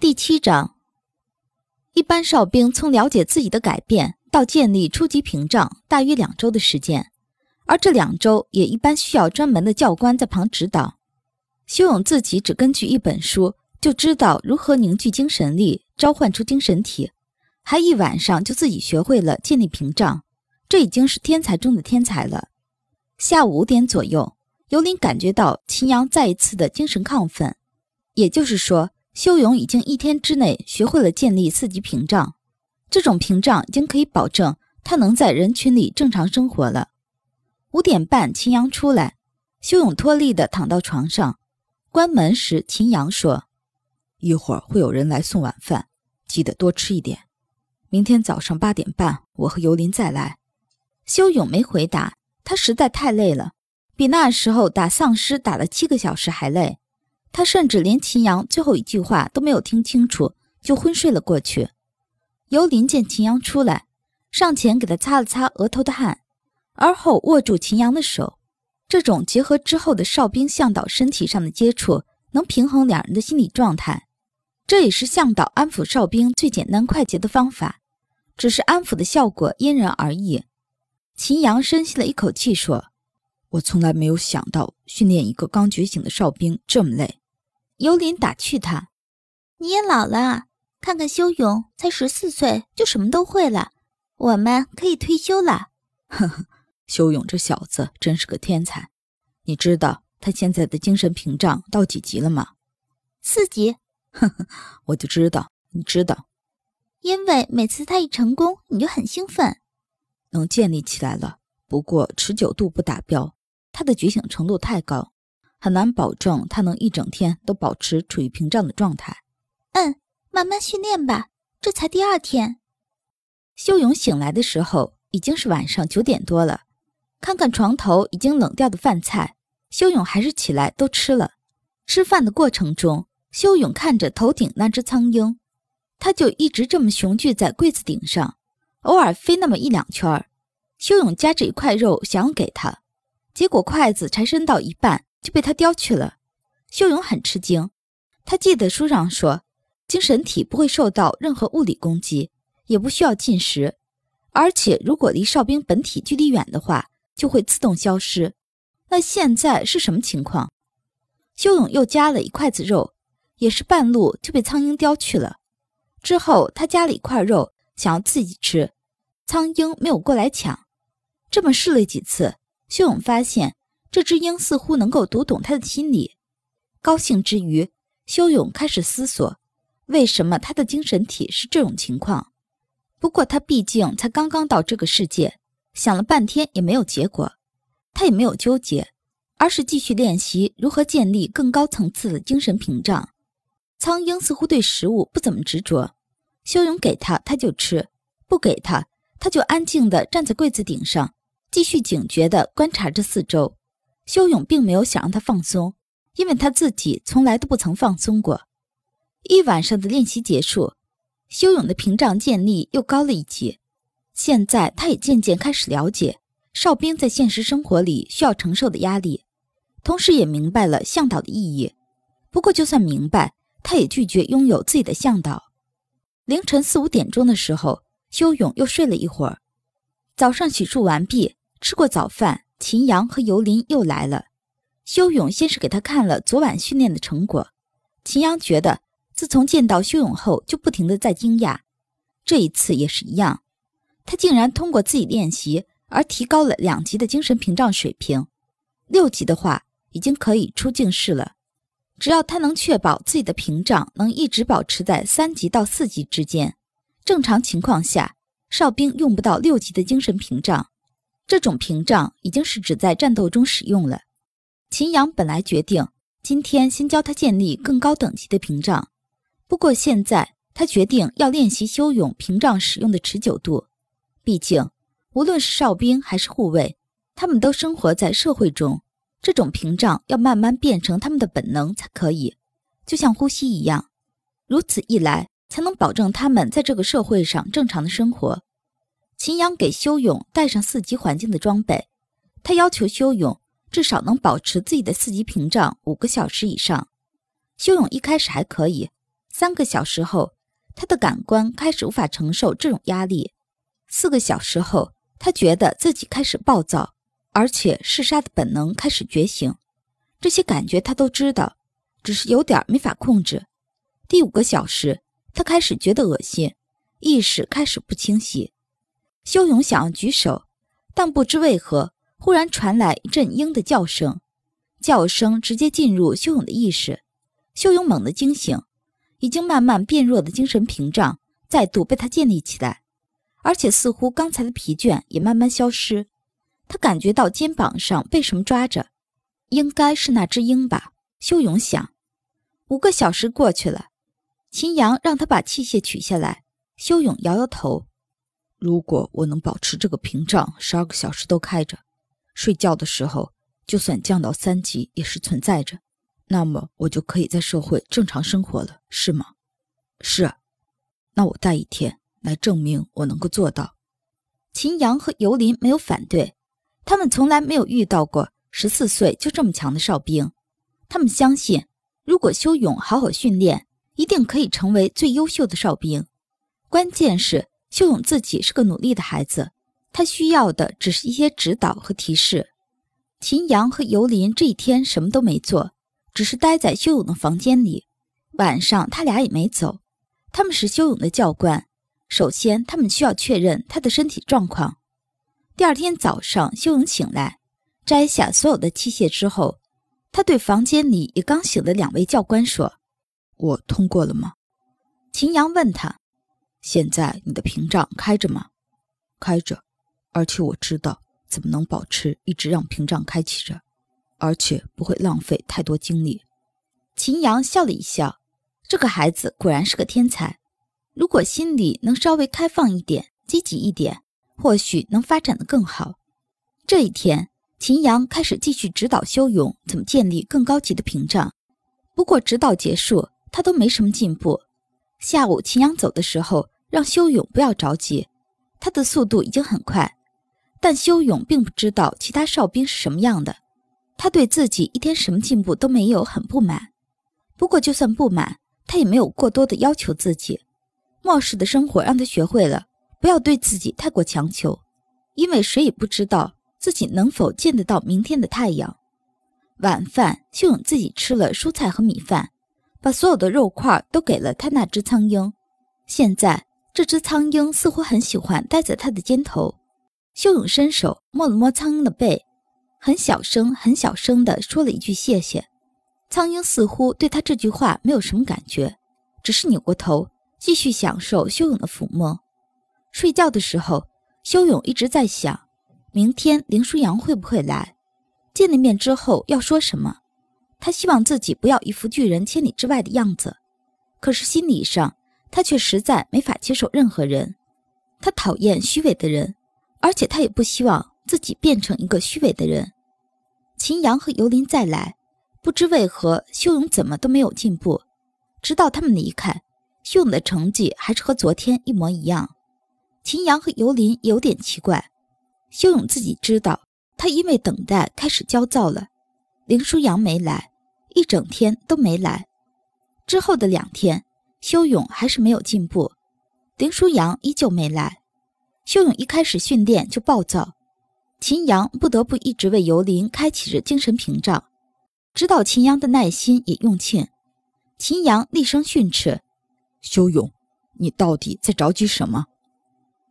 第七章，一般哨兵从了解自己的改变到建立初级屏障，大约两周的时间，而这两周也一般需要专门的教官在旁指导。修勇自己只根据一本书就知道如何凝聚精神力，召唤出精神体，还一晚上就自己学会了建立屏障，这已经是天才中的天才了。下午五点左右，尤林感觉到秦阳再一次的精神亢奋，也就是说。修勇已经一天之内学会了建立四级屏障，这种屏障已经可以保证他能在人群里正常生活了。五点半，秦阳出来，修勇脱力地躺到床上。关门时，秦阳说：“一会儿会有人来送晚饭，记得多吃一点。明天早上八点半，我和尤林再来。”修勇没回答，他实在太累了，比那时候打丧尸打了七个小时还累。他甚至连秦阳最后一句话都没有听清楚，就昏睡了过去。尤林见秦阳出来，上前给他擦了擦额头的汗，而后握住秦阳的手。这种结合之后的哨兵向导身体上的接触，能平衡两人的心理状态。这也是向导安抚哨兵最简单快捷的方法，只是安抚的效果因人而异。秦阳深吸了一口气，说：“我从来没有想到训练一个刚觉醒的哨兵这么累。”尤林打趣他：“你也老了，看看修勇，才十四岁就什么都会了。我们可以退休了。”呵呵，修勇这小子真是个天才。你知道他现在的精神屏障到几级了吗？四级。呵呵，我就知道，你知道，因为每次他一成功，你就很兴奋。能建立起来了，不过持久度不达标，他的觉醒程度太高。很难保证他能一整天都保持处于屏障的状态。嗯，慢慢训练吧，这才第二天。修勇醒来的时候已经是晚上九点多了，看看床头已经冷掉的饭菜，修勇还是起来都吃了。吃饭的过程中，修勇看着头顶那只苍鹰，它就一直这么雄踞在柜子顶上，偶尔飞那么一两圈儿。修勇夹着一块肉想要给他，结果筷子才伸到一半。就被他叼去了。修勇很吃惊，他记得书上说，精神体不会受到任何物理攻击，也不需要进食，而且如果离哨兵本体距离远的话，就会自动消失。那现在是什么情况？修勇又夹了一筷子肉，也是半路就被苍蝇叼去了。之后他夹了一块肉，想要自己吃，苍蝇没有过来抢。这么试了几次，修勇发现。这只鹰似乎能够读懂他的心理，高兴之余，修勇开始思索，为什么他的精神体是这种情况。不过他毕竟才刚刚到这个世界，想了半天也没有结果，他也没有纠结，而是继续练习如何建立更高层次的精神屏障。苍鹰似乎对食物不怎么执着，修勇给他他就吃，不给他他就安静地站在柜子顶上，继续警觉地观察着四周。修勇并没有想让他放松，因为他自己从来都不曾放松过。一晚上的练习结束，修勇的屏障建立又高了一级。现在他也渐渐开始了解哨兵在现实生活里需要承受的压力，同时也明白了向导的意义。不过，就算明白，他也拒绝拥有自己的向导。凌晨四五点钟的时候，修勇又睡了一会儿。早上洗漱完毕，吃过早饭。秦阳和尤林又来了。修勇先是给他看了昨晚训练的成果。秦阳觉得，自从见到修勇后，就不停的在惊讶。这一次也是一样，他竟然通过自己练习而提高了两级的精神屏障水平。六级的话，已经可以出境试了。只要他能确保自己的屏障能一直保持在三级到四级之间，正常情况下，哨兵用不到六级的精神屏障。这种屏障已经是只在战斗中使用了。秦阳本来决定今天先教他建立更高等级的屏障，不过现在他决定要练习修勇屏障使用的持久度。毕竟，无论是哨兵还是护卫，他们都生活在社会中，这种屏障要慢慢变成他们的本能才可以，就像呼吸一样。如此一来，才能保证他们在这个社会上正常的生活。秦阳给修勇带上四级环境的装备，他要求修勇至少能保持自己的四级屏障五个小时以上。修勇一开始还可以，三个小时后，他的感官开始无法承受这种压力；四个小时后，他觉得自己开始暴躁，而且嗜杀的本能开始觉醒。这些感觉他都知道，只是有点没法控制。第五个小时，他开始觉得恶心，意识开始不清晰。修勇想要举手，但不知为何，忽然传来一阵鹰的叫声，叫声直接进入修勇的意识。修勇猛地惊醒，已经慢慢变弱的精神屏障再度被他建立起来，而且似乎刚才的疲倦也慢慢消失。他感觉到肩膀上被什么抓着。应该是那只鹰吧，修勇想。五个小时过去了，秦阳让他把器械取下来。修勇摇摇头。如果我能保持这个屏障十二个小时都开着，睡觉的时候就算降到三级也是存在着，那么我就可以在社会正常生活了，是吗？是。那我带一天来证明我能够做到。秦阳和尤林没有反对，他们从来没有遇到过。十四岁就这么强的哨兵，他们相信，如果修勇好好训练，一定可以成为最优秀的哨兵。关键是修勇自己是个努力的孩子，他需要的只是一些指导和提示。秦阳和尤林这一天什么都没做，只是待在修勇的房间里。晚上他俩也没走，他们是修勇的教官。首先，他们需要确认他的身体状况。第二天早上，修勇醒来。摘下所有的器械之后，他对房间里也刚醒的两位教官说：“我通过了吗？”秦阳问他：“现在你的屏障开着吗？”“开着，而且我知道怎么能保持一直让屏障开启着，而且不会浪费太多精力。”秦阳笑了一笑：“这个孩子果然是个天才。如果心里能稍微开放一点、积极一点，或许能发展的更好。”这一天。秦阳开始继续指导修勇怎么建立更高级的屏障，不过指导结束，他都没什么进步。下午秦阳走的时候，让修勇不要着急，他的速度已经很快。但修勇并不知道其他哨兵是什么样的，他对自己一天什么进步都没有很不满。不过就算不满，他也没有过多的要求自己。末世的生活让他学会了不要对自己太过强求，因为谁也不知道。自己能否见得到明天的太阳？晚饭，秀勇自己吃了蔬菜和米饭，把所有的肉块都给了他那只苍鹰。现在，这只苍鹰似乎很喜欢待在他的肩头。修勇伸手摸了摸苍鹰的背，很小声、很小声地说了一句“谢谢”。苍鹰似乎对他这句话没有什么感觉，只是扭过头继续享受修勇的抚摸。睡觉的时候，修勇一直在想。明天林舒扬会不会来？见了面之后要说什么？他希望自己不要一副拒人千里之外的样子，可是心理上他却实在没法接受任何人。他讨厌虚伪的人，而且他也不希望自己变成一个虚伪的人。秦阳和尤林再来，不知为何修勇怎么都没有进步，直到他们离开，修勇的成绩还是和昨天一模一样。秦阳和尤林有点奇怪。修勇自己知道，他因为等待开始焦躁了。林舒扬没来，一整天都没来。之后的两天，修勇还是没有进步，林舒扬依旧没来。修勇一开始训练就暴躁，秦阳不得不一直为尤林开启着精神屏障，直到秦阳的耐心也用尽。秦阳厉声训斥：“修勇，你到底在着急什么？”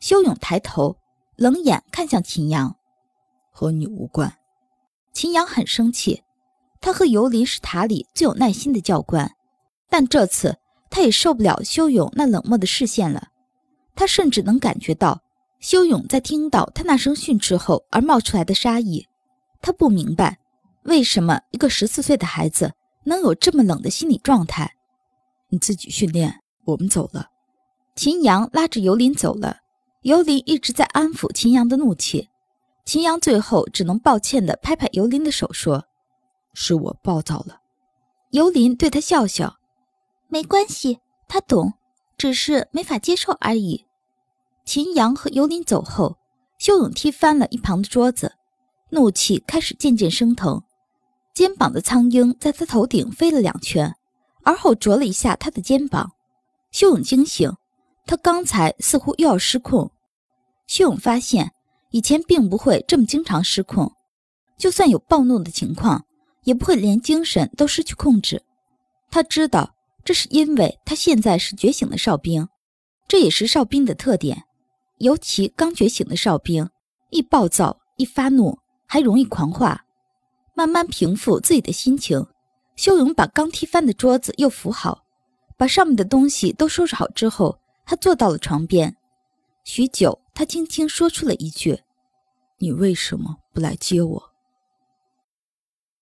修勇抬头。冷眼看向秦阳，和你无关。秦阳很生气，他和尤林是塔里最有耐心的教官，但这次他也受不了修勇那冷漠的视线了。他甚至能感觉到修勇在听到他那声训斥后而冒出来的杀意。他不明白，为什么一个十四岁的孩子能有这么冷的心理状态。你自己训练，我们走了。秦阳拉着尤林走了。尤林一直在安抚秦阳的怒气，秦阳最后只能抱歉地拍拍尤林的手，说：“是我暴躁了。”尤林对他笑笑：“没关系，他懂，只是没法接受而已。”秦阳和尤林走后，修勇踢翻了一旁的桌子，怒气开始渐渐升腾，肩膀的苍鹰在他头顶飞了两圈，而后啄了一下他的肩膀。修勇惊醒，他刚才似乎又要失控。修勇发现以前并不会这么经常失控，就算有暴怒的情况，也不会连精神都失去控制。他知道这是因为他现在是觉醒的哨兵，这也是哨兵的特点，尤其刚觉醒的哨兵，一暴躁一发怒还容易狂化。慢慢平复自己的心情，修勇把刚踢翻的桌子又扶好，把上面的东西都收拾好之后，他坐到了床边。许久，他轻轻说出了一句：“你为什么不来接我？”